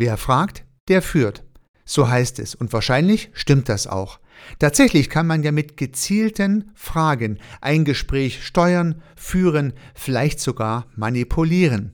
Wer fragt, der führt. So heißt es und wahrscheinlich stimmt das auch. Tatsächlich kann man ja mit gezielten Fragen ein Gespräch steuern, führen, vielleicht sogar manipulieren.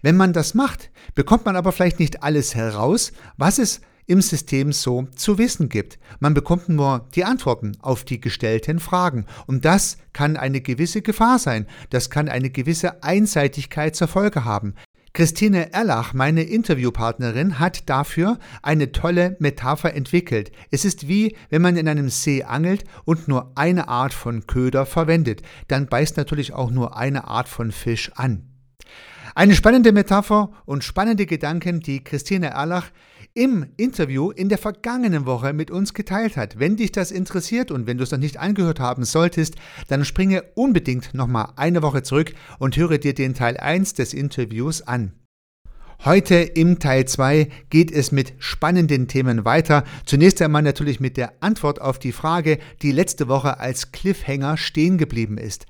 Wenn man das macht, bekommt man aber vielleicht nicht alles heraus, was es im System so zu wissen gibt. Man bekommt nur die Antworten auf die gestellten Fragen. Und das kann eine gewisse Gefahr sein. Das kann eine gewisse Einseitigkeit zur Folge haben. Christine Erlach, meine Interviewpartnerin, hat dafür eine tolle Metapher entwickelt. Es ist wie, wenn man in einem See angelt und nur eine Art von Köder verwendet. Dann beißt natürlich auch nur eine Art von Fisch an. Eine spannende Metapher und spannende Gedanken, die Christine Erlach im Interview in der vergangenen Woche mit uns geteilt hat. Wenn dich das interessiert und wenn du es noch nicht angehört haben solltest, dann springe unbedingt nochmal eine Woche zurück und höre dir den Teil 1 des Interviews an. Heute im Teil 2 geht es mit spannenden Themen weiter. Zunächst einmal natürlich mit der Antwort auf die Frage, die letzte Woche als Cliffhanger stehen geblieben ist.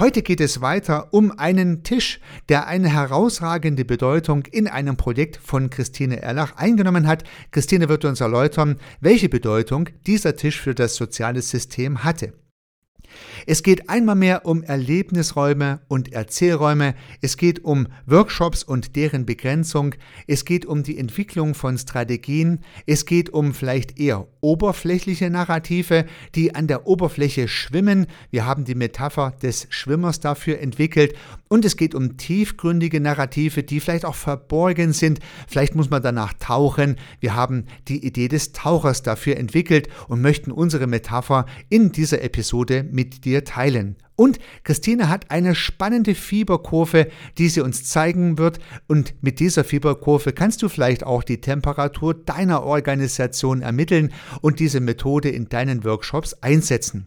Heute geht es weiter um einen Tisch, der eine herausragende Bedeutung in einem Projekt von Christine Erlach eingenommen hat. Christine wird uns erläutern, welche Bedeutung dieser Tisch für das soziale System hatte. Es geht einmal mehr um Erlebnisräume und Erzählräume, es geht um Workshops und deren Begrenzung, es geht um die Entwicklung von Strategien, es geht um vielleicht eher oberflächliche Narrative, die an der Oberfläche schwimmen. Wir haben die Metapher des Schwimmers dafür entwickelt und es geht um tiefgründige Narrative, die vielleicht auch verborgen sind. Vielleicht muss man danach tauchen. Wir haben die Idee des Tauchers dafür entwickelt und möchten unsere Metapher in dieser Episode mit dir teilen. Und Christine hat eine spannende Fieberkurve, die sie uns zeigen wird. Und mit dieser Fieberkurve kannst du vielleicht auch die Temperatur deiner Organisation ermitteln und diese Methode in deinen Workshops einsetzen.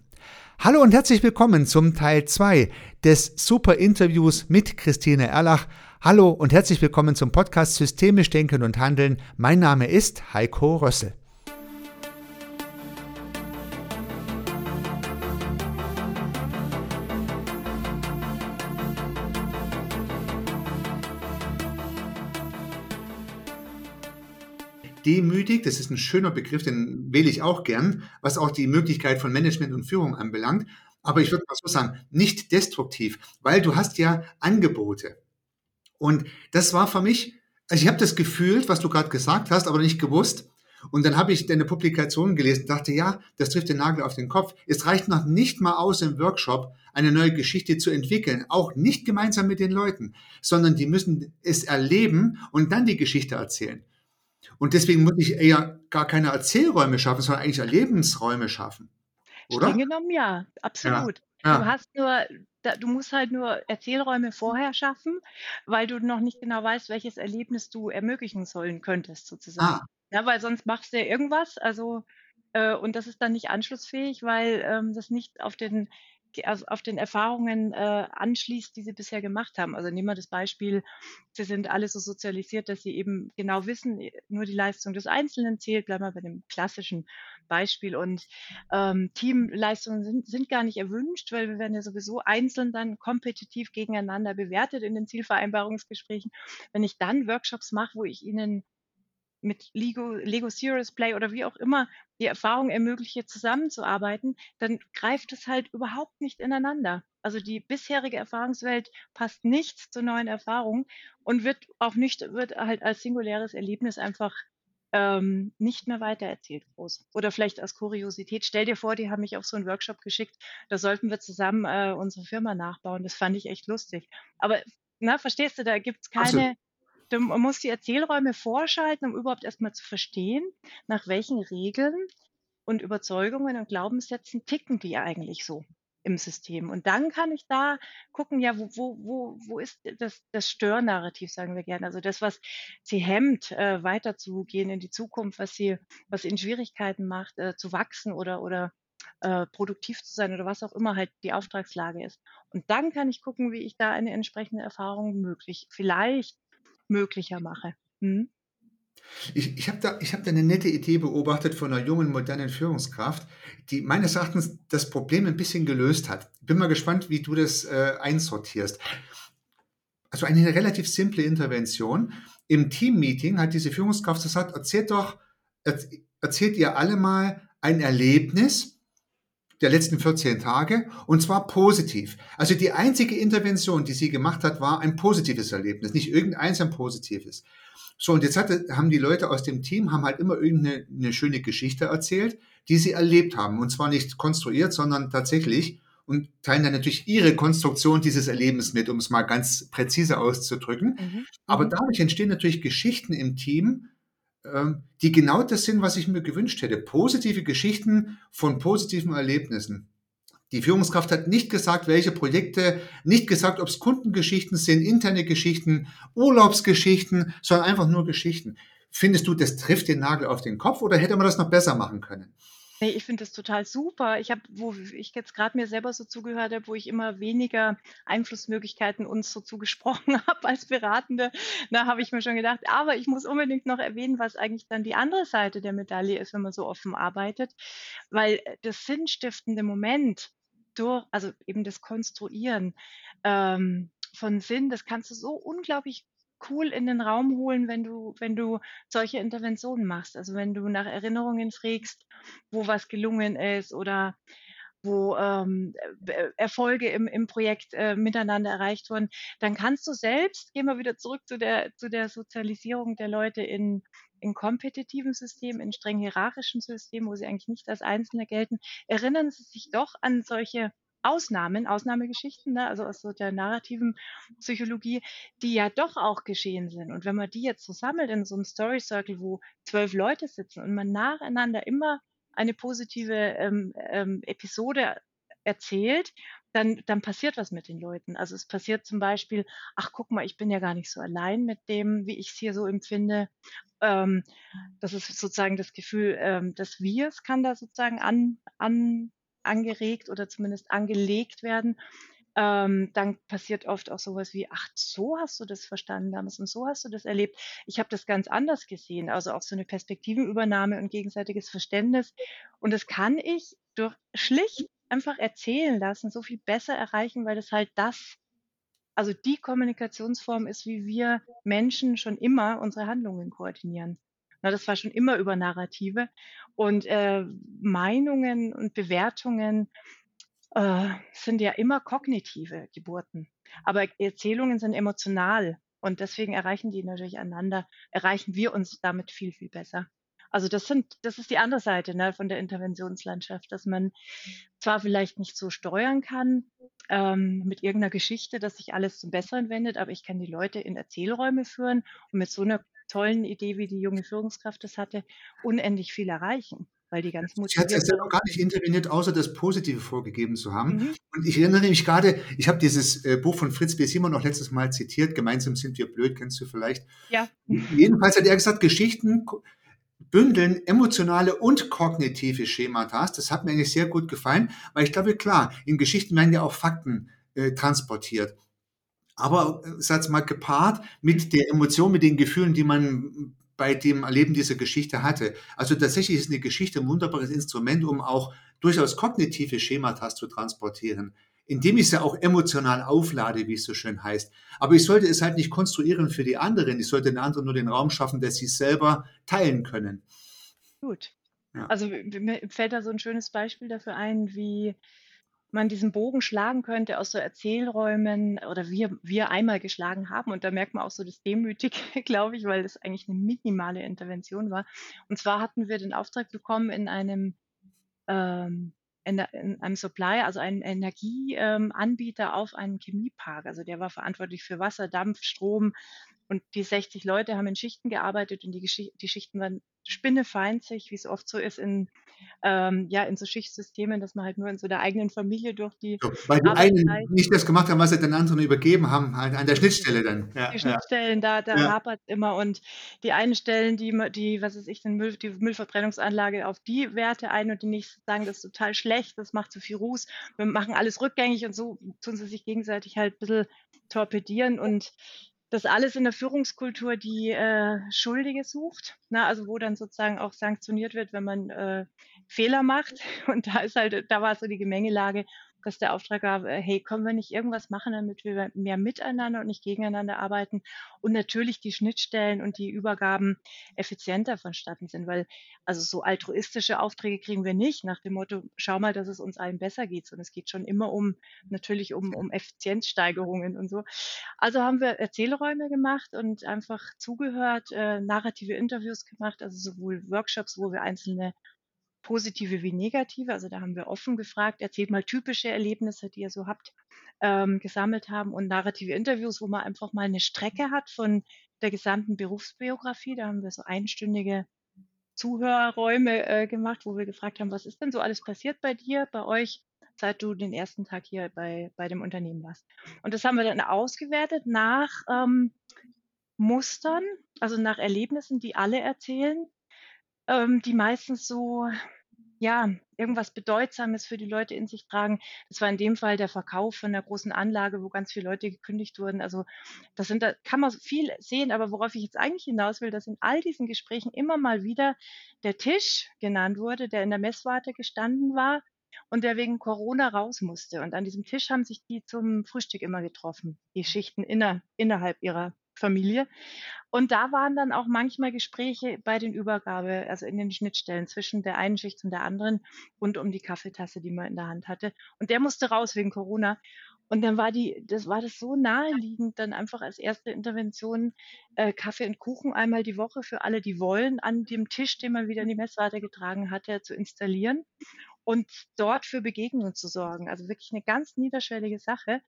Hallo und herzlich willkommen zum Teil 2 des Super Interviews mit Christine Erlach. Hallo und herzlich willkommen zum Podcast Systemisch Denken und Handeln. Mein Name ist Heiko Rössel. Demütig, das ist ein schöner Begriff, den wähle ich auch gern, was auch die Möglichkeit von Management und Führung anbelangt. Aber ich würde mal so sagen, nicht destruktiv, weil du hast ja Angebote. Und das war für mich, also ich habe das gefühlt, was du gerade gesagt hast, aber nicht gewusst. Und dann habe ich deine Publikation gelesen, dachte, ja, das trifft den Nagel auf den Kopf. Es reicht noch nicht mal aus im Workshop, eine neue Geschichte zu entwickeln, auch nicht gemeinsam mit den Leuten, sondern die müssen es erleben und dann die Geschichte erzählen. Und deswegen muss ich eher gar keine Erzählräume schaffen, sondern eigentlich Erlebensräume schaffen. Oder? Streng genommen ja, absolut. Ja. Du hast nur, du musst halt nur Erzählräume vorher schaffen, weil du noch nicht genau weißt, welches Erlebnis du ermöglichen sollen könntest, sozusagen. Ah. Ja, weil sonst machst du ja irgendwas, also äh, und das ist dann nicht anschlussfähig, weil ähm, das nicht auf den also auf den Erfahrungen äh, anschließt, die sie bisher gemacht haben. Also nehmen wir das Beispiel, sie sind alle so sozialisiert, dass sie eben genau wissen, nur die Leistung des Einzelnen zählt. Bleiben wir bei dem klassischen Beispiel. Und ähm, Teamleistungen sind, sind gar nicht erwünscht, weil wir werden ja sowieso einzeln dann kompetitiv gegeneinander bewertet in den Zielvereinbarungsgesprächen. Wenn ich dann Workshops mache, wo ich ihnen mit Lego, Lego Serious Play oder wie auch immer die Erfahrung ermögliche, zusammenzuarbeiten, dann greift es halt überhaupt nicht ineinander. Also die bisherige Erfahrungswelt passt nicht zur neuen Erfahrung und wird auch nicht, wird halt als singuläres Erlebnis einfach ähm, nicht mehr weitererzählt groß. Oder vielleicht als Kuriosität. Stell dir vor, die haben mich auf so einen Workshop geschickt, da sollten wir zusammen äh, unsere Firma nachbauen. Das fand ich echt lustig. Aber na, verstehst du, da gibt es keine, Absolut du musst die Erzählräume vorschalten, um überhaupt erstmal zu verstehen, nach welchen Regeln und Überzeugungen und Glaubenssätzen ticken die eigentlich so im System. Und dann kann ich da gucken, ja, wo, wo, wo, wo ist das, das Störnarrativ, sagen wir gerne. Also das, was sie hemmt, äh, weiterzugehen in die Zukunft, was sie, was ihnen Schwierigkeiten macht, äh, zu wachsen oder, oder äh, produktiv zu sein oder was auch immer halt die Auftragslage ist. Und dann kann ich gucken, wie ich da eine entsprechende Erfahrung möglich, vielleicht möglicher mache. Hm? Ich, ich habe da, hab da eine nette Idee beobachtet von einer jungen, modernen Führungskraft, die meines Erachtens das Problem ein bisschen gelöst hat. Bin mal gespannt, wie du das äh, einsortierst. Also eine relativ simple Intervention. im Teammeeting hat diese Führungskraft gesagt, erzählt doch, erzählt ihr alle mal ein Erlebnis der letzten 14 Tage und zwar positiv. Also die einzige Intervention, die sie gemacht hat, war ein positives Erlebnis, nicht irgendeins ein positives. So, und jetzt hatte, haben die Leute aus dem Team haben halt immer irgendeine eine schöne Geschichte erzählt, die sie erlebt haben. Und zwar nicht konstruiert, sondern tatsächlich und teilen dann natürlich ihre Konstruktion dieses Erlebens mit, um es mal ganz präzise auszudrücken. Mhm. Aber mhm. dadurch entstehen natürlich Geschichten im Team, die genau das sind, was ich mir gewünscht hätte. Positive Geschichten von positiven Erlebnissen. Die Führungskraft hat nicht gesagt, welche Projekte, nicht gesagt, ob es Kundengeschichten sind, interne Geschichten, Urlaubsgeschichten, sondern einfach nur Geschichten. Findest du, das trifft den Nagel auf den Kopf oder hätte man das noch besser machen können? Nee, ich finde das total super. Ich habe, wo ich jetzt gerade mir selber so zugehört habe, wo ich immer weniger Einflussmöglichkeiten uns so zugesprochen habe als Beratende, da habe ich mir schon gedacht, aber ich muss unbedingt noch erwähnen, was eigentlich dann die andere Seite der Medaille ist, wenn man so offen arbeitet, weil äh, das sinnstiftende Moment durch, also eben das Konstruieren ähm, von Sinn, das kannst du so unglaublich cool in den Raum holen, wenn du, wenn du solche Interventionen machst. Also wenn du nach Erinnerungen frägst, wo was gelungen ist oder wo ähm, äh, Erfolge im, im Projekt äh, miteinander erreicht wurden, dann kannst du selbst, gehen wir wieder zurück zu der, zu der Sozialisierung der Leute in, in kompetitiven Systemen, in streng hierarchischen Systemen, wo sie eigentlich nicht als Einzelne gelten, erinnern sie sich doch an solche Ausnahmen, Ausnahmegeschichten, ne, also aus so der narrativen Psychologie, die ja doch auch geschehen sind. Und wenn man die jetzt so sammelt in so einem Story Circle, wo zwölf Leute sitzen und man nacheinander immer eine positive ähm, ähm, Episode erzählt, dann, dann passiert was mit den Leuten. Also es passiert zum Beispiel, ach guck mal, ich bin ja gar nicht so allein mit dem, wie ich es hier so empfinde. Ähm, das ist sozusagen das Gefühl ähm, des Wirs kann da sozusagen an, an angeregt oder zumindest angelegt werden, ähm, dann passiert oft auch sowas wie, ach, so hast du das verstanden damals und so hast du das erlebt. Ich habe das ganz anders gesehen. Also auch so eine Perspektivenübernahme und gegenseitiges Verständnis. Und das kann ich durch schlicht einfach erzählen lassen, so viel besser erreichen, weil das halt das, also die Kommunikationsform ist, wie wir Menschen schon immer unsere Handlungen koordinieren. Na, das war schon immer über Narrative. Und äh, Meinungen und Bewertungen äh, sind ja immer kognitive Geburten. Aber Erzählungen sind emotional. Und deswegen erreichen die natürlich einander, erreichen wir uns damit viel, viel besser. Also das sind, das ist die andere Seite ne, von der Interventionslandschaft, dass man zwar vielleicht nicht so steuern kann ähm, mit irgendeiner Geschichte, dass sich alles zum Besseren wendet, aber ich kann die Leute in Erzählräume führen und mit so einer tollen Idee, wie die junge Führungskraft das hatte, unendlich viel erreichen. Weil die ganz Sie hat ja noch gar nicht interveniert, außer das Positive vorgegeben zu haben. Mhm. Und ich erinnere mich gerade, ich habe dieses äh, Buch von Fritz B. Simon noch letztes Mal zitiert, Gemeinsam sind wir blöd, kennst du vielleicht. Ja. Jedenfalls hat er gesagt, Geschichten bündeln emotionale und kognitive Schemata. Das hat mir eigentlich sehr gut gefallen, weil ich glaube, klar, in Geschichten werden ja auch Fakten äh, transportiert aber äh, sag mal gepaart mit der Emotion, mit den Gefühlen, die man bei dem Erleben dieser Geschichte hatte. Also tatsächlich ist eine Geschichte ein wunderbares Instrument, um auch durchaus kognitive Schemata zu transportieren, indem ich sie auch emotional auflade, wie es so schön heißt. Aber ich sollte es halt nicht konstruieren für die anderen. Ich sollte den anderen nur den Raum schaffen, dass sie es selber teilen können. Gut. Ja. Also mir fällt da so ein schönes Beispiel dafür ein, wie man diesen Bogen schlagen könnte aus so Erzählräumen oder wir, wir einmal geschlagen haben. Und da merkt man auch so das Demütige, glaube ich, weil das eigentlich eine minimale Intervention war. Und zwar hatten wir den Auftrag bekommen in einem ähm, in, in einem Supply, also einen Energieanbieter ähm, auf einem Chemiepark. Also der war verantwortlich für Wasser, Dampf, Strom. Und die 60 Leute haben in Schichten gearbeitet und die, die Schichten waren spinnefeindsig, wie es oft so ist in, ähm, ja, in so Schichtsystemen, dass man halt nur in so der eigenen Familie durch die. So, weil die einen nicht das gemacht haben, was sie den anderen übergeben haben, halt an der Schnittstelle dann. Ja, die Schnittstellen, ja. da, da ja. hapert immer und die einen stellen die, die, was weiß ich, den Müll, die Müllverbrennungsanlage auf die Werte ein und die nächsten sagen, das ist total schlecht, das macht zu viel Ruß, wir machen alles rückgängig und so tun sie sich gegenseitig halt ein bisschen torpedieren und das alles in der Führungskultur die äh, Schuldige sucht, ne? also wo dann sozusagen auch sanktioniert wird, wenn man äh, Fehler macht. Und da ist halt, da war so die Gemengelage. Dass der Auftrag war, äh, hey, können wir nicht irgendwas machen, damit wir mehr miteinander und nicht gegeneinander arbeiten und natürlich die Schnittstellen und die Übergaben effizienter vonstatten sind, weil also so altruistische Aufträge kriegen wir nicht nach dem Motto, schau mal, dass es uns allen besser geht, sondern es geht schon immer um natürlich um, um Effizienzsteigerungen und so. Also haben wir Erzählräume gemacht und einfach zugehört, äh, narrative Interviews gemacht, also sowohl Workshops, wo wir einzelne positive wie negative. Also da haben wir offen gefragt, erzählt mal typische Erlebnisse, die ihr so habt, ähm, gesammelt haben und narrative Interviews, wo man einfach mal eine Strecke hat von der gesamten Berufsbiografie. Da haben wir so einstündige Zuhörerräume äh, gemacht, wo wir gefragt haben, was ist denn so alles passiert bei dir, bei euch, seit du den ersten Tag hier bei, bei dem Unternehmen warst. Und das haben wir dann ausgewertet nach ähm, Mustern, also nach Erlebnissen, die alle erzählen ähm, die meistens so, ja, irgendwas Bedeutsames für die Leute in sich tragen. Das war in dem Fall der Verkauf von einer großen Anlage, wo ganz viele Leute gekündigt wurden. Also das sind, da kann man viel sehen, aber worauf ich jetzt eigentlich hinaus will, dass in all diesen Gesprächen immer mal wieder der Tisch genannt wurde, der in der Messwarte gestanden war und der wegen Corona raus musste. Und an diesem Tisch haben sich die zum Frühstück immer getroffen, die Schichten inner, innerhalb ihrer Familie. Und da waren dann auch manchmal Gespräche bei den Übergabe, also in den Schnittstellen zwischen der einen Schicht und der anderen rund um die Kaffeetasse, die man in der Hand hatte. Und der musste raus wegen Corona. Und dann war die, das war das so naheliegend, dann einfach als erste Intervention äh, Kaffee und Kuchen einmal die Woche für alle, die wollen, an dem Tisch, den man wieder in die Messwarte getragen hatte, zu installieren und dort für Begegnungen zu sorgen. Also wirklich eine ganz niederschwellige Sache,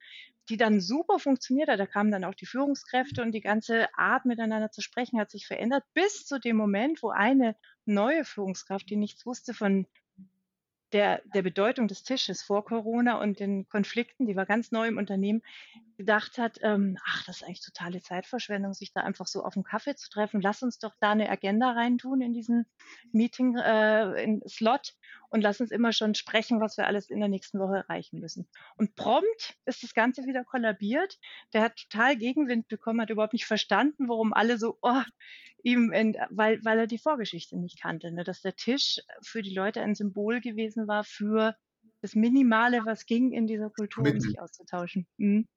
die dann super funktioniert hat. Da kamen dann auch die Führungskräfte und die ganze Art miteinander zu sprechen hat sich verändert bis zu dem Moment, wo eine neue Führungskraft, die nichts wusste von der, der Bedeutung des Tisches vor Corona und den Konflikten, die war ganz neu im Unternehmen, gedacht hat, ähm, ach, das ist eigentlich totale Zeitverschwendung, sich da einfach so auf einen Kaffee zu treffen. Lass uns doch da eine Agenda reintun in diesen Meeting, äh, in Slot und lass uns immer schon sprechen, was wir alles in der nächsten Woche erreichen müssen. Und prompt ist das Ganze wieder kollabiert. Der hat total Gegenwind bekommen, hat überhaupt nicht verstanden, warum alle so, oh, ihm, in, weil, weil er die Vorgeschichte nicht kannte, ne? dass der Tisch für die Leute ein Symbol gewesen war für das Minimale, was ging in dieser Kultur, um sich auszutauschen. Mhm.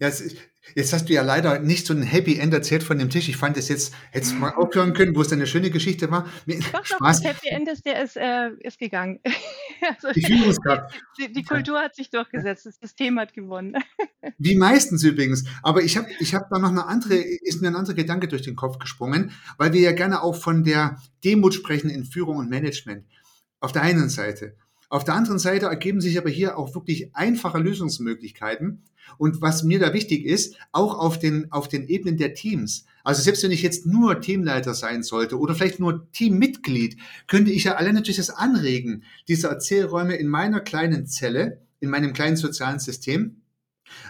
Ja, ist, jetzt hast du ja leider nicht so ein Happy End erzählt von dem Tisch. Ich fand es jetzt, hättest du mal aufhören können, wo es eine schöne Geschichte war. Doch, Spaß. Doch, das Happy End ist, der ist, äh, ist gegangen. also, die Führungskraft. Die, die, Kultur hat sich durchgesetzt, das System hat gewonnen. Wie meistens übrigens. Aber ich habe ich hab da noch eine andere, ist mir ein anderer Gedanke durch den Kopf gesprungen, weil wir ja gerne auch von der Demut sprechen in Führung und Management. Auf der einen Seite. Auf der anderen Seite ergeben sich aber hier auch wirklich einfache Lösungsmöglichkeiten. Und was mir da wichtig ist, auch auf den, auf den Ebenen der Teams. Also selbst wenn ich jetzt nur Teamleiter sein sollte oder vielleicht nur Teammitglied, könnte ich ja alle natürlich das anregen, diese Erzählräume in meiner kleinen Zelle, in meinem kleinen sozialen System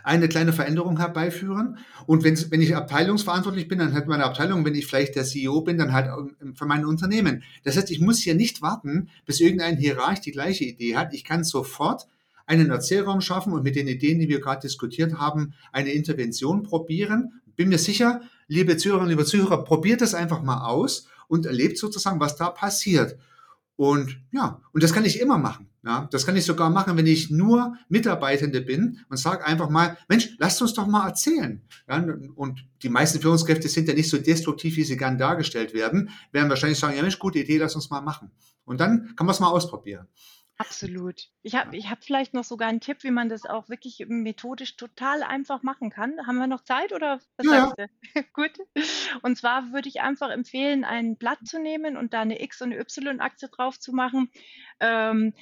eine kleine Veränderung herbeiführen. Und wenn, ich abteilungsverantwortlich bin, dann hat meine Abteilung, wenn ich vielleicht der CEO bin, dann halt ähm, für mein Unternehmen. Das heißt, ich muss hier nicht warten, bis irgendein Hierarch die gleiche Idee hat. Ich kann sofort einen Erzählraum schaffen und mit den Ideen, die wir gerade diskutiert haben, eine Intervention probieren. Bin mir sicher, liebe Zuhörerinnen, liebe Zuhörer, probiert das einfach mal aus und erlebt sozusagen, was da passiert. Und ja, und das kann ich immer machen. Ja, das kann ich sogar machen, wenn ich nur Mitarbeitende bin und sage einfach mal, Mensch, lasst uns doch mal erzählen. Ja, und die meisten Führungskräfte sind ja nicht so destruktiv, wie sie gern dargestellt werden, werden wahrscheinlich sagen, ja Mensch, gute Idee, lass uns mal machen. Und dann kann man es mal ausprobieren. Absolut. Ich habe ich hab vielleicht noch sogar einen Tipp, wie man das auch wirklich methodisch total einfach machen kann. Haben wir noch Zeit oder was ja, sagst du? Gut. Und zwar würde ich einfach empfehlen, ein Blatt zu nehmen und da eine X- und Y-Achse drauf zu machen. Ähm,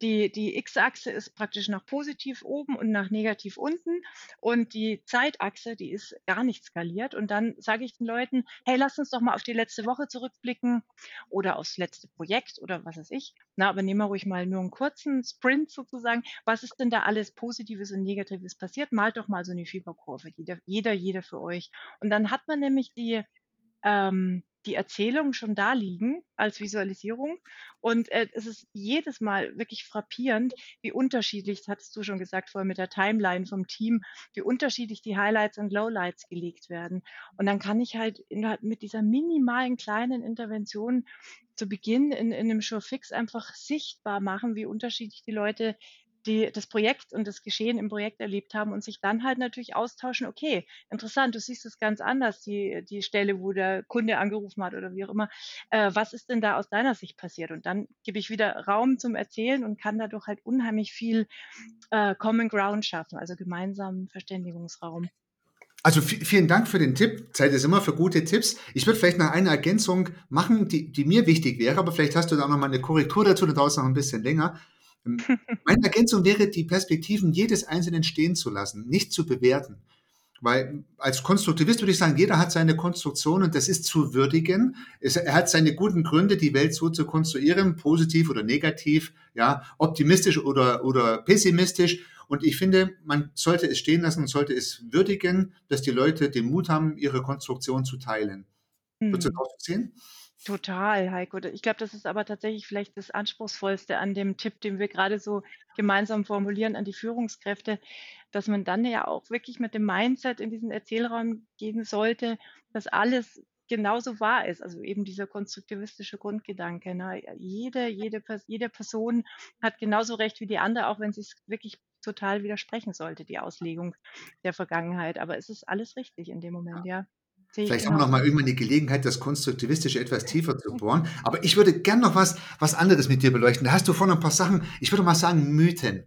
die die X-Achse ist praktisch nach positiv oben und nach negativ unten. Und die Zeitachse, die ist gar nicht skaliert. Und dann sage ich den Leuten, hey, lass uns doch mal auf die letzte Woche zurückblicken oder aufs letzte Projekt oder was weiß ich. Na, aber nehmen wir ruhig mal nur einen kurzen Sprint sozusagen. Was ist denn da alles Positives und Negatives passiert? Malt doch mal so eine Fieberkurve, jeder, jeder, jeder für euch. Und dann hat man nämlich die, ähm, die Erzählung schon da liegen als Visualisierung. Und äh, es ist jedes Mal wirklich frappierend, wie unterschiedlich, das hattest du schon gesagt vorher mit der Timeline vom Team, wie unterschiedlich die Highlights und Lowlights gelegt werden. Und dann kann ich halt in, mit dieser minimalen kleinen Intervention zu Beginn in, in einem Showfix einfach sichtbar machen, wie unterschiedlich die Leute die das Projekt und das Geschehen im Projekt erlebt haben und sich dann halt natürlich austauschen, okay, interessant, du siehst es ganz anders, die, die Stelle, wo der Kunde angerufen hat oder wie auch immer. Äh, was ist denn da aus deiner Sicht passiert? Und dann gebe ich wieder Raum zum Erzählen und kann dadurch halt unheimlich viel äh, Common Ground schaffen, also gemeinsamen Verständigungsraum. Also vielen Dank für den Tipp. Zeit ist immer für gute Tipps. Ich würde vielleicht noch eine Ergänzung machen, die, die mir wichtig wäre, aber vielleicht hast du da noch mal eine Korrektur dazu, da dauert es noch ein bisschen länger. Ähm, meine Ergänzung wäre, die Perspektiven jedes Einzelnen stehen zu lassen, nicht zu bewerten. Weil als Konstruktivist würde ich sagen, jeder hat seine Konstruktion und das ist zu würdigen. er hat seine guten Gründe, die Welt so zu konstruieren, positiv oder negativ, ja, optimistisch oder, oder pessimistisch. Und ich finde, man sollte es stehen lassen und sollte es würdigen, dass die Leute den Mut haben, ihre Konstruktion zu teilen. Würdest du das sehen? Total, Heiko. Ich glaube, das ist aber tatsächlich vielleicht das Anspruchsvollste an dem Tipp, den wir gerade so gemeinsam formulieren an die Führungskräfte, dass man dann ja auch wirklich mit dem Mindset in diesen Erzählraum gehen sollte, dass alles genauso wahr ist. Also eben dieser konstruktivistische Grundgedanke. Ne? Jede, jede, jede Person hat genauso recht wie die andere, auch wenn sie es wirklich total widersprechen sollte, die Auslegung der Vergangenheit. Aber es ist alles richtig in dem Moment, ja. Vielleicht haben wir noch mal irgendwann die Gelegenheit, das Konstruktivistische etwas tiefer zu bohren. Aber ich würde gern noch was, was anderes mit dir beleuchten. Da hast du vorhin ein paar Sachen, ich würde mal sagen, Mythen.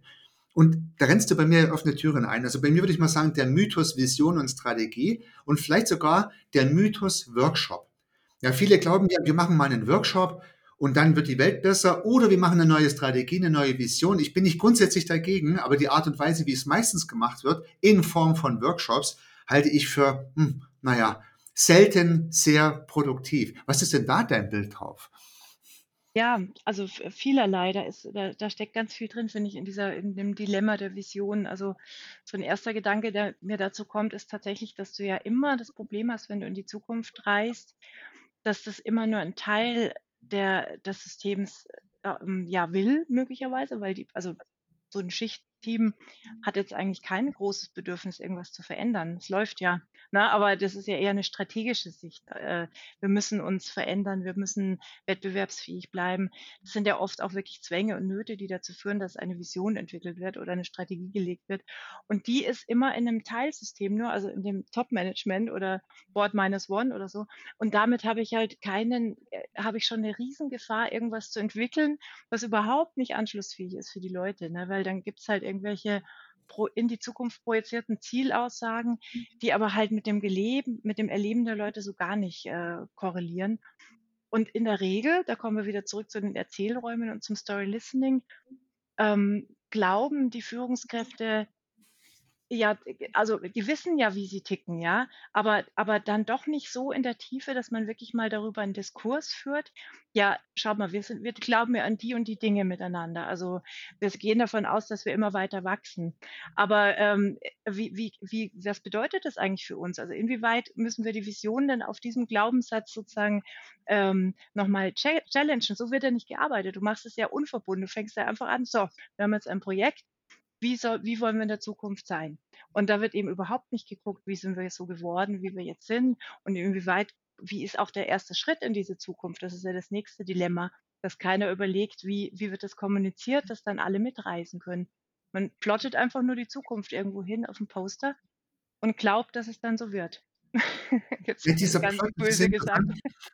Und da rennst du bei mir offene Türen ein. Also bei mir würde ich mal sagen, der Mythos Vision und Strategie und vielleicht sogar der Mythos Workshop. Ja, viele glauben ja, wir machen mal einen Workshop und dann wird die Welt besser oder wir machen eine neue Strategie, eine neue Vision. Ich bin nicht grundsätzlich dagegen, aber die Art und Weise, wie es meistens gemacht wird, in Form von Workshops, halte ich für, hm, naja, selten sehr produktiv. Was ist denn da dein Bild drauf? Ja, also vielerlei. Da ist, da, da steckt ganz viel drin, finde ich, in dieser, in dem Dilemma der Vision. Also so ein erster Gedanke, der mir dazu kommt, ist tatsächlich, dass du ja immer das Problem hast, wenn du in die Zukunft reist, dass das immer nur ein Teil der, des Systems äh, ja will, möglicherweise, weil die, also so ein Schichtteam hat jetzt eigentlich kein großes Bedürfnis, irgendwas zu verändern. Es läuft ja. Ne? Aber das ist ja eher eine strategische Sicht. Äh, wir müssen uns verändern, wir müssen wettbewerbsfähig bleiben. Das sind ja oft auch wirklich Zwänge und Nöte, die dazu führen, dass eine Vision entwickelt wird oder eine Strategie gelegt wird. Und die ist immer in einem Teilsystem nur, also in dem Top-Management oder Board Minus One oder so. Und damit habe ich halt keinen, äh, habe ich schon eine Riesengefahr, irgendwas zu entwickeln, was überhaupt nicht anschlussfähig ist für die Leute. Ne? Weil dann gibt es halt irgendwelche in die Zukunft projizierten Zielaussagen, mhm. die aber halt mit dem Geleben, mit dem Erleben der Leute so gar nicht äh, korrelieren. Und in der Regel, da kommen wir wieder zurück zu den Erzählräumen und zum Story Listening, ähm, glauben die Führungskräfte, ja, also die wissen ja, wie sie ticken, ja, aber, aber dann doch nicht so in der Tiefe, dass man wirklich mal darüber einen Diskurs führt. Ja, schau mal, wir, sind, wir glauben ja an die und die Dinge miteinander. Also wir gehen davon aus, dass wir immer weiter wachsen. Aber ähm, wie, wie, wie, was bedeutet das eigentlich für uns? Also inwieweit müssen wir die Vision denn auf diesem Glaubenssatz sozusagen ähm, nochmal challengen? So wird ja nicht gearbeitet. Du machst es ja unverbunden. Du fängst ja einfach an, so, wir haben jetzt ein Projekt, wie, soll, wie wollen wir in der Zukunft sein? Und da wird eben überhaupt nicht geguckt, wie sind wir so geworden, wie wir jetzt sind und inwieweit, wie ist auch der erste Schritt in diese Zukunft? Das ist ja das nächste Dilemma, dass keiner überlegt, wie, wie wird das kommuniziert, dass dann alle mitreisen können. Man plottet einfach nur die Zukunft irgendwo hin auf dem Poster und glaubt, dass es dann so wird. Jetzt ja, dieser gesagt.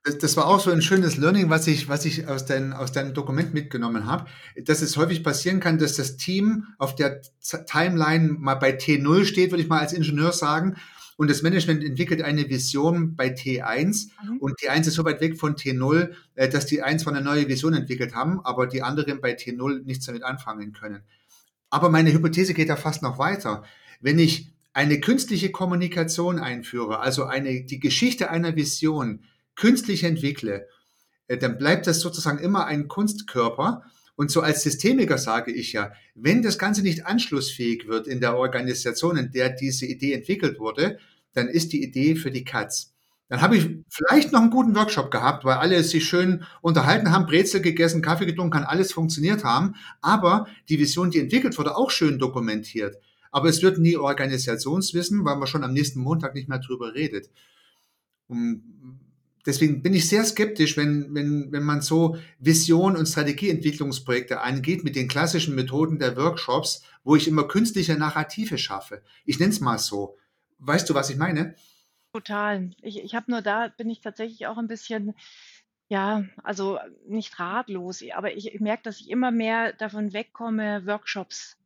Das, das, war auch so ein schönes Learning, was ich, was ich aus, dein, aus deinem Dokument mitgenommen habe, dass es häufig passieren kann, dass das Team auf der Timeline mal bei T0 steht, würde ich mal als Ingenieur sagen, und das Management entwickelt eine Vision bei T1 mhm. und T1 ist so weit weg von T0, äh, dass die 1 von eine neue Vision entwickelt haben, aber die anderen bei T0 nichts damit anfangen können. Aber meine Hypothese geht da fast noch weiter. Wenn ich eine künstliche Kommunikation einführe, also eine, die Geschichte einer Vision künstlich entwickle, äh, dann bleibt das sozusagen immer ein Kunstkörper. Und so als Systemiker sage ich ja, wenn das Ganze nicht anschlussfähig wird in der Organisation, in der diese Idee entwickelt wurde, dann ist die Idee für die Katz. Dann habe ich vielleicht noch einen guten Workshop gehabt, weil alle sich schön unterhalten haben, Brezel gegessen, Kaffee getrunken, kann alles funktioniert haben. Aber die Vision, die entwickelt wurde, auch schön dokumentiert. Aber es wird nie Organisationswissen, weil man schon am nächsten Montag nicht mehr drüber redet. Und deswegen bin ich sehr skeptisch, wenn, wenn, wenn man so Vision- und Strategieentwicklungsprojekte angeht mit den klassischen Methoden der Workshops, wo ich immer künstliche Narrative schaffe. Ich nenne es mal so. Weißt du, was ich meine? Total. Ich, ich habe nur da, bin ich tatsächlich auch ein bisschen, ja, also nicht ratlos, aber ich, ich merke, dass ich immer mehr davon wegkomme, Workshops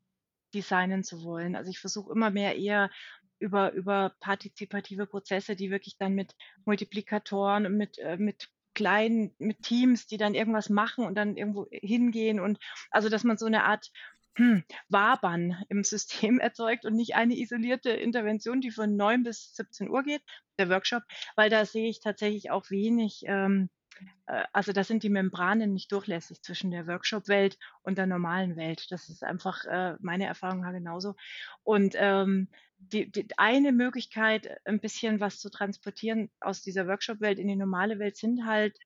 designen zu wollen. Also ich versuche immer mehr eher über, über partizipative Prozesse, die wirklich dann mit Multiplikatoren und mit, äh, mit kleinen, mit Teams, die dann irgendwas machen und dann irgendwo hingehen und also, dass man so eine Art hm, Wabern im System erzeugt und nicht eine isolierte Intervention, die von 9 bis 17 Uhr geht, der Workshop, weil da sehe ich tatsächlich auch wenig, ähm, äh, also da sind die Membranen nicht durchlässig zwischen der Workshop-Welt und der normalen Welt. Das ist einfach äh, meine Erfahrung genauso. Und ähm, die, die eine Möglichkeit, ein bisschen was zu transportieren aus dieser Workshop-Welt in die normale Welt, sind halt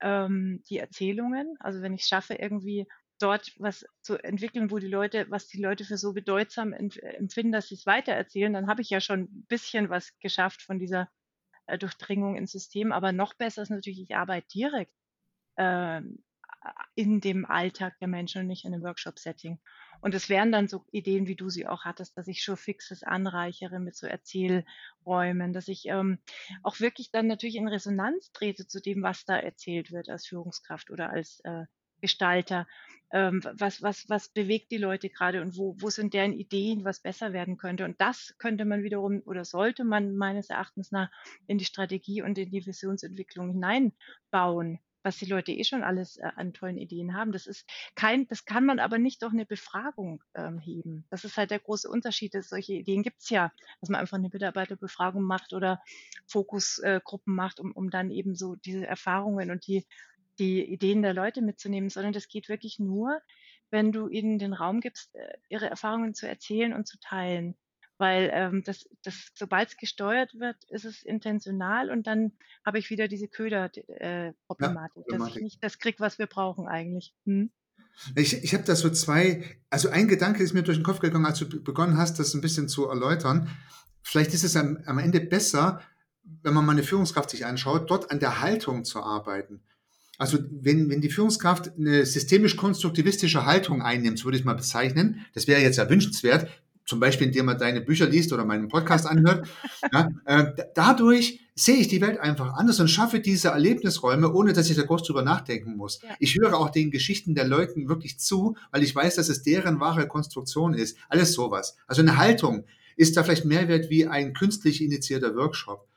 ähm, die Erzählungen. Also wenn ich es schaffe, irgendwie dort was zu entwickeln, wo die Leute, was die Leute für so bedeutsam empfinden, dass sie es weitererzählen, dann habe ich ja schon ein bisschen was geschafft von dieser äh, Durchdringung ins System. Aber noch besser ist natürlich, ich arbeite direkt äh, in dem Alltag der Menschen und nicht in einem Workshop-Setting. Und es wären dann so Ideen, wie du sie auch hattest, dass ich schon fixes anreichere mit so Erzählräumen, dass ich ähm, auch wirklich dann natürlich in Resonanz trete zu dem, was da erzählt wird als Führungskraft oder als äh, Gestalter. Ähm, was, was, was bewegt die Leute gerade und wo, wo sind deren Ideen, was besser werden könnte. Und das könnte man wiederum oder sollte man meines Erachtens nach in die Strategie und in die Visionsentwicklung hineinbauen was die Leute eh schon alles äh, an tollen Ideen haben. Das ist kein, das kann man aber nicht durch eine Befragung ähm, heben. Das ist halt der große Unterschied. Dass solche Ideen gibt's ja, dass man einfach eine Mitarbeiterbefragung macht oder Fokusgruppen äh, macht, um, um dann eben so diese Erfahrungen und die die Ideen der Leute mitzunehmen, sondern das geht wirklich nur, wenn du ihnen den Raum gibst, äh, ihre Erfahrungen zu erzählen und zu teilen. Weil ähm, das, das, sobald es gesteuert wird, ist es intentional und dann habe ich wieder diese Köder-Problematik, äh, ja, dass ich nicht das kriege, was wir brauchen eigentlich. Hm? Ich, ich habe da so zwei, also ein Gedanke ist mir durch den Kopf gegangen, als du begonnen hast, das ein bisschen zu erläutern. Vielleicht ist es am, am Ende besser, wenn man mal eine Führungskraft sich anschaut, dort an der Haltung zu arbeiten. Also wenn, wenn die Führungskraft eine systemisch-konstruktivistische Haltung einnimmt, so würde ich mal bezeichnen, das wäre jetzt ja wünschenswert, zum Beispiel indem man deine Bücher liest oder meinen Podcast anhört. ja, äh, dadurch sehe ich die Welt einfach anders und schaffe diese Erlebnisräume, ohne dass ich da groß drüber nachdenken muss. Ja. Ich höre auch den Geschichten der Leuten wirklich zu, weil ich weiß, dass es deren wahre Konstruktion ist. Alles sowas. Also eine Haltung ist da vielleicht Mehrwert wie ein künstlich initiierter Workshop.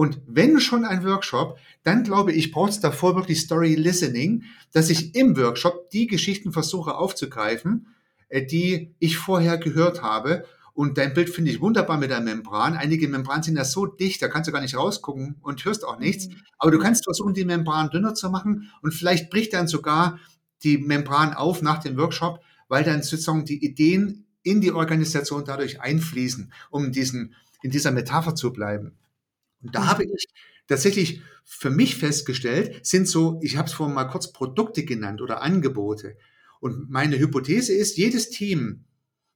Und wenn schon ein Workshop, dann glaube ich, braucht es davor wirklich Story Listening, dass ich im Workshop die Geschichten versuche aufzugreifen, äh, die ich vorher gehört habe. Und dein Bild finde ich wunderbar mit der Membran. Einige Membranen sind ja so dicht, da kannst du gar nicht rausgucken und hörst auch nichts. Mhm. Aber du kannst versuchen, die Membran dünner zu machen und vielleicht bricht dann sogar die Membran auf nach dem Workshop, weil dann sozusagen die Ideen in die Organisation dadurch einfließen, um diesen, in dieser Metapher zu bleiben. Und da habe ich tatsächlich für mich festgestellt, sind so, ich habe es vorhin mal kurz Produkte genannt oder Angebote. Und meine Hypothese ist, jedes Team,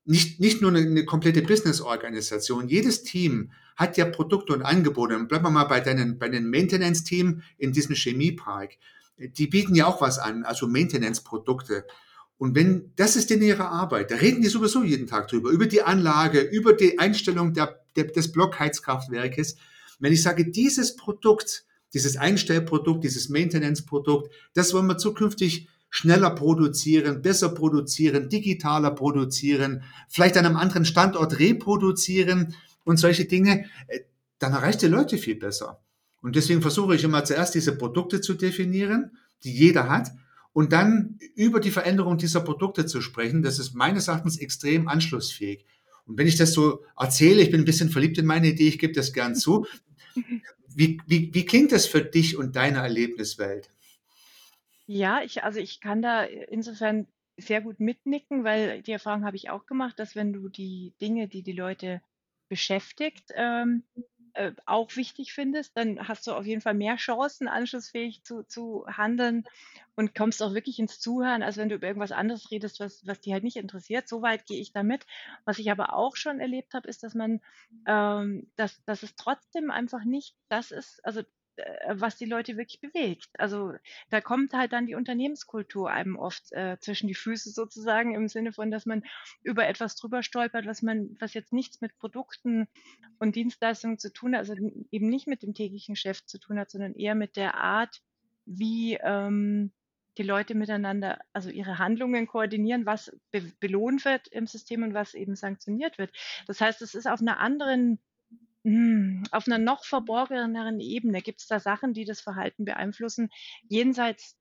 nicht, nicht nur eine, eine komplette Business-Organisation, jedes Team hat ja Produkte und Angebote. Und bleiben wir mal bei deinen, bei den Maintenance-Team in diesem Chemiepark. Die bieten ja auch was an, also Maintenance-Produkte. Und wenn, das ist in ihrer Arbeit, da reden die sowieso jeden Tag drüber, über die Anlage, über die Einstellung der, der, des Blockheizkraftwerkes. Wenn ich sage, dieses Produkt, dieses Einstellprodukt, dieses Maintenance-Produkt, das wollen wir zukünftig schneller produzieren, besser produzieren, digitaler produzieren, vielleicht an einem anderen Standort reproduzieren und solche Dinge, äh, dann erreicht die Leute viel besser. Und deswegen versuche ich immer zuerst diese Produkte zu definieren, die jeder hat, und dann über die Veränderung dieser Produkte zu sprechen. Das ist meines Erachtens extrem anschlussfähig. Und wenn ich das so erzähle, ich bin ein bisschen verliebt in meine Idee, ich gebe das gern zu. Wie, wie, wie klingt das für dich und deine Erlebniswelt? Ja, ich, also ich kann da insofern sehr gut mitnicken, weil die Erfahrung habe ich auch gemacht, dass wenn du die Dinge, die die Leute beschäftigt, ähm, äh, auch wichtig findest, dann hast du auf jeden Fall mehr Chancen, anschlussfähig zu, zu handeln und kommst auch wirklich ins Zuhören, als wenn du über irgendwas anderes redest, was, was die halt nicht interessiert. So weit gehe ich damit. Was ich aber auch schon erlebt habe, ist, dass man, ähm, dass, dass es trotzdem einfach nicht das ist, also was die Leute wirklich bewegt. Also da kommt halt dann die Unternehmenskultur einem oft äh, zwischen die Füße sozusagen im Sinne von, dass man über etwas drüber stolpert, was man, was jetzt nichts mit Produkten und Dienstleistungen zu tun hat, also eben nicht mit dem täglichen Chef zu tun hat, sondern eher mit der Art, wie ähm, die Leute miteinander, also ihre Handlungen koordinieren, was be belohnt wird im System und was eben sanktioniert wird. Das heißt, es ist auf einer anderen auf einer noch verborgeneren Ebene gibt es da Sachen, die das Verhalten beeinflussen, jenseits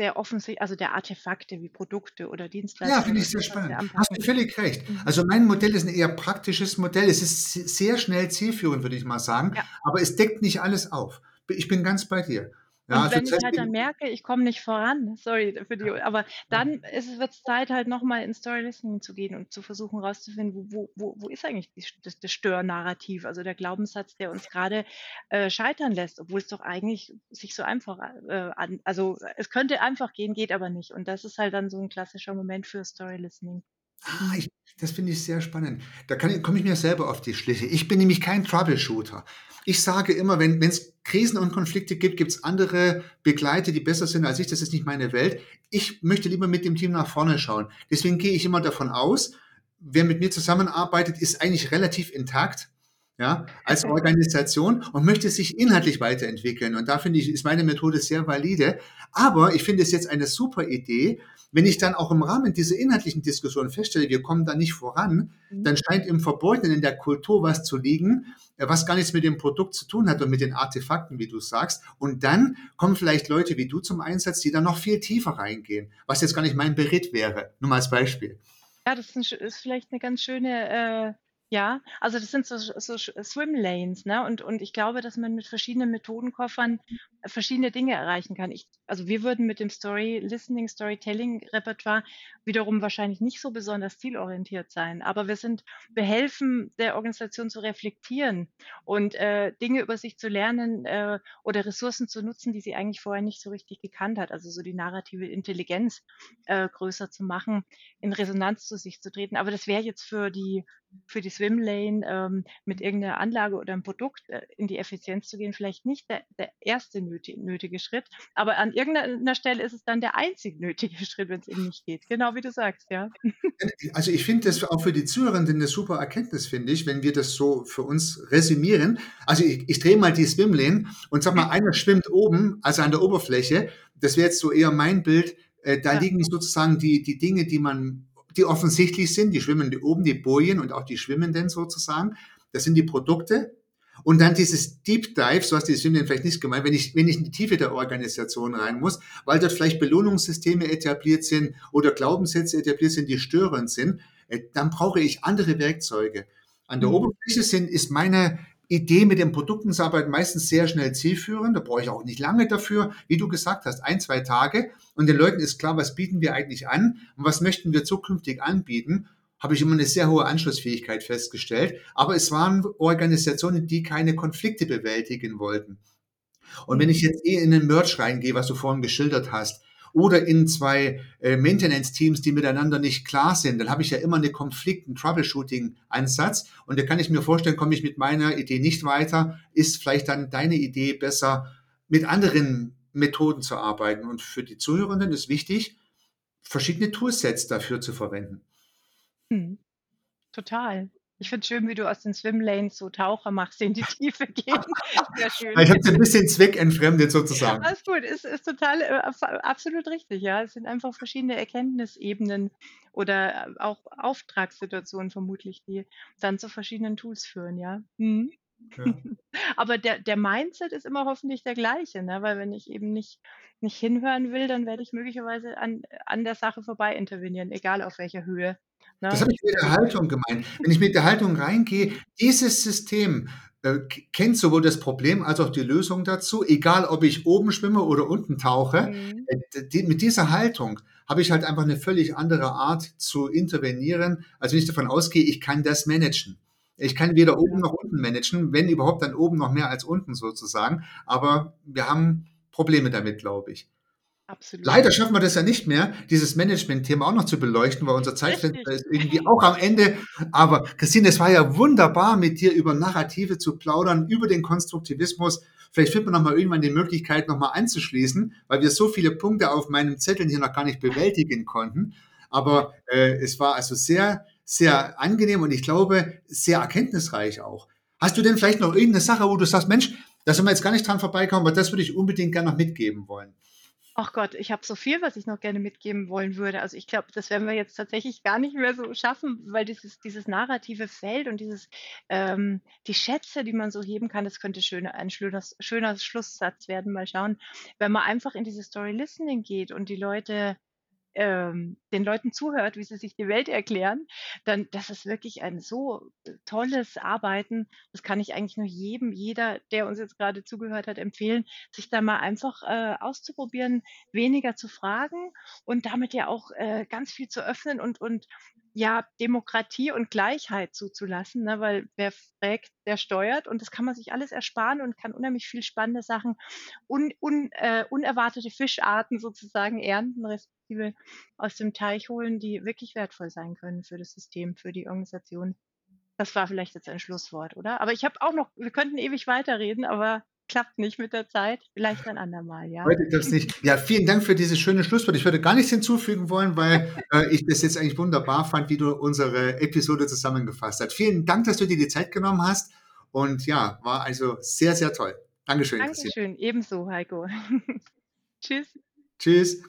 der offensichtlich, also der Artefakte wie Produkte oder Dienstleistungen. Ja, finde ich sehr spannend. Hast du völlig recht. Mhm. Also mein Modell ist ein eher praktisches Modell. Es ist sehr schnell zielführend, würde ich mal sagen, ja. aber es deckt nicht alles auf. Ich bin ganz bei dir. Ja, und also wenn ich halt dann merke, ich komme nicht voran, sorry für die, aber dann wird es Zeit, halt nochmal in Story Listening zu gehen und zu versuchen herauszufinden, wo, wo, wo ist eigentlich die, das, das Störnarrativ, also der Glaubenssatz, der uns gerade äh, scheitern lässt, obwohl es doch eigentlich sich so einfach äh, an, also es könnte einfach gehen, geht aber nicht. Und das ist halt dann so ein klassischer Moment für Story Listening. Ah, ich, das finde ich sehr spannend. Da komme ich mir selber auf die Schliche. Ich bin nämlich kein Troubleshooter. Ich sage immer, wenn es Krisen und Konflikte gibt, gibt es andere Begleiter, die besser sind als ich. Das ist nicht meine Welt. Ich möchte lieber mit dem Team nach vorne schauen. Deswegen gehe ich immer davon aus, wer mit mir zusammenarbeitet, ist eigentlich relativ intakt ja, als Organisation und möchte sich inhaltlich weiterentwickeln. Und da finde ich, ist meine Methode sehr valide. Aber ich finde es jetzt eine super Idee, wenn ich dann auch im Rahmen dieser inhaltlichen Diskussion feststelle, wir kommen da nicht voran, mhm. dann scheint im Verborgenen in der Kultur was zu liegen, äh, was gar nichts mit dem Produkt zu tun hat und mit den Artefakten, wie du sagst. Und dann kommen vielleicht Leute wie du zum Einsatz, die dann noch viel tiefer reingehen, was jetzt gar nicht mein Beritt wäre. Nur mal als Beispiel. Ja, das ist vielleicht eine ganz schöne äh ja, also das sind so so Swim Lanes, ne? Und und ich glaube, dass man mit verschiedenen Methodenkoffern verschiedene Dinge erreichen kann. Ich also wir würden mit dem Story Listening, Storytelling Repertoire wiederum wahrscheinlich nicht so besonders zielorientiert sein, aber wir sind wir helfen der Organisation zu reflektieren und, äh, Dinge über sich zu lernen, äh, oder Ressourcen zu nutzen, die sie eigentlich vorher nicht so richtig gekannt hat. Also so die narrative Intelligenz, äh, größer zu machen, in Resonanz zu sich zu treten. Aber das wäre jetzt für die für die Swimlane ähm, mit irgendeiner Anlage oder einem Produkt äh, in die Effizienz zu gehen, vielleicht nicht der, der erste nötig, nötige Schritt, aber an irgendeiner Stelle ist es dann der einzig nötige Schritt, wenn es eben nicht geht. Genau wie du sagst, ja. Also ich finde das auch für die Zuhörenden eine super Erkenntnis, finde ich, wenn wir das so für uns resümieren. Also ich, ich drehe mal die Swimlane und sag mal, einer schwimmt oben, also an der Oberfläche. Das wäre jetzt so eher mein Bild. Äh, da ja. liegen sozusagen die, die Dinge, die man die offensichtlich sind, die schwimmen oben, die Bojen und auch die Schwimmenden sozusagen. Das sind die Produkte. Und dann dieses Deep Dive, so hast du die Schwimmenden vielleicht nicht gemeint, wenn ich, wenn ich in die Tiefe der Organisation rein muss, weil dort vielleicht Belohnungssysteme etabliert sind oder Glaubenssätze etabliert sind, die störend sind, äh, dann brauche ich andere Werkzeuge. An der mhm. Oberfläche sind, ist meine Idee mit den Produkten zu arbeiten meistens sehr schnell zielführend. Da brauche ich auch nicht lange dafür. Wie du gesagt hast, ein, zwei Tage. Und den Leuten ist klar, was bieten wir eigentlich an und was möchten wir zukünftig anbieten. Habe ich immer eine sehr hohe Anschlussfähigkeit festgestellt. Aber es waren Organisationen, die keine Konflikte bewältigen wollten. Und wenn ich jetzt eh in den Merch reingehe, was du vorhin geschildert hast, oder in zwei äh, Maintenance-Teams, die miteinander nicht klar sind, dann habe ich ja immer eine Konflikt-, einen Troubleshooting-Ansatz und da kann ich mir vorstellen, komme ich mit meiner Idee nicht weiter, ist vielleicht dann deine Idee besser, mit anderen Methoden zu arbeiten. Und für die Zuhörenden ist wichtig, verschiedene Toolsets dafür zu verwenden. Hm. Total. Ich finde es schön, wie du aus den Swimlanes so Taucher machst, die in die Tiefe gehen. Sehr schön. Ich habe es ein bisschen zweckentfremdet sozusagen. Alles gut, ist, ist total, äh, absolut richtig, ja. Es sind einfach verschiedene Erkenntnisebenen oder äh, auch Auftragssituationen vermutlich, die dann zu verschiedenen Tools führen, ja. Mhm. Ja. Aber der, der Mindset ist immer hoffentlich der gleiche, ne? weil wenn ich eben nicht, nicht hinhören will, dann werde ich möglicherweise an, an der Sache vorbei intervenieren, egal auf welcher Höhe. Ne? Das habe ich mit der Haltung gemeint. Wenn ich mit der Haltung reingehe, dieses System äh, kennt sowohl das Problem als auch die Lösung dazu, egal ob ich oben schwimme oder unten tauche. Mhm. Äh, die, mit dieser Haltung habe ich halt einfach eine völlig andere Art zu intervenieren, als wenn ich davon ausgehe, ich kann das managen. Ich kann weder oben noch unten managen, wenn überhaupt dann oben noch mehr als unten sozusagen. Aber wir haben Probleme damit, glaube ich. Absolut. Leider schaffen wir das ja nicht mehr, dieses Management-Thema auch noch zu beleuchten, weil unser Zeitfenster ist irgendwie auch am Ende. Aber Christine, es war ja wunderbar, mit dir über Narrative zu plaudern, über den Konstruktivismus. Vielleicht findet man noch mal irgendwann die Möglichkeit, noch mal anzuschließen, weil wir so viele Punkte auf meinem Zettel hier noch gar nicht bewältigen konnten. Aber äh, es war also sehr, sehr angenehm und ich glaube, sehr erkenntnisreich auch. Hast du denn vielleicht noch irgendeine Sache, wo du sagst, Mensch, da sind wir jetzt gar nicht dran vorbeikommen, aber das würde ich unbedingt gerne noch mitgeben wollen? Ach Gott, ich habe so viel, was ich noch gerne mitgeben wollen würde. Also ich glaube, das werden wir jetzt tatsächlich gar nicht mehr so schaffen, weil dieses, dieses narrative Feld und dieses, ähm, die Schätze, die man so heben kann, das könnte schöner, ein schöner, schöner Schlusssatz werden. Mal schauen, wenn man einfach in dieses Story Listening geht und die Leute ähm, den Leuten zuhört, wie sie sich die Welt erklären, dann das ist wirklich ein so äh, tolles Arbeiten. Das kann ich eigentlich nur jedem, jeder, der uns jetzt gerade zugehört hat, empfehlen, sich da mal einfach äh, auszuprobieren, weniger zu fragen und damit ja auch äh, ganz viel zu öffnen und, und ja, Demokratie und Gleichheit zuzulassen, ne? weil wer fragt, der steuert und das kann man sich alles ersparen und kann unheimlich viel spannende Sachen, un, un, äh, unerwartete Fischarten sozusagen ernten, respektive aus dem Teich holen, die wirklich wertvoll sein können für das System, für die Organisation. Das war vielleicht jetzt ein Schlusswort, oder? Aber ich habe auch noch, wir könnten ewig weiterreden, aber klappt nicht mit der Zeit. Vielleicht ein andermal, ja. Heute das nicht. Ja, vielen Dank für dieses schöne Schlusswort. Ich würde gar nichts hinzufügen wollen, weil äh, ich das jetzt eigentlich wunderbar fand, wie du unsere Episode zusammengefasst hast. Vielen Dank, dass du dir die Zeit genommen hast. Und ja, war also sehr, sehr toll. Dankeschön. Dankeschön, ebenso, Heiko. Tschüss. Tschüss.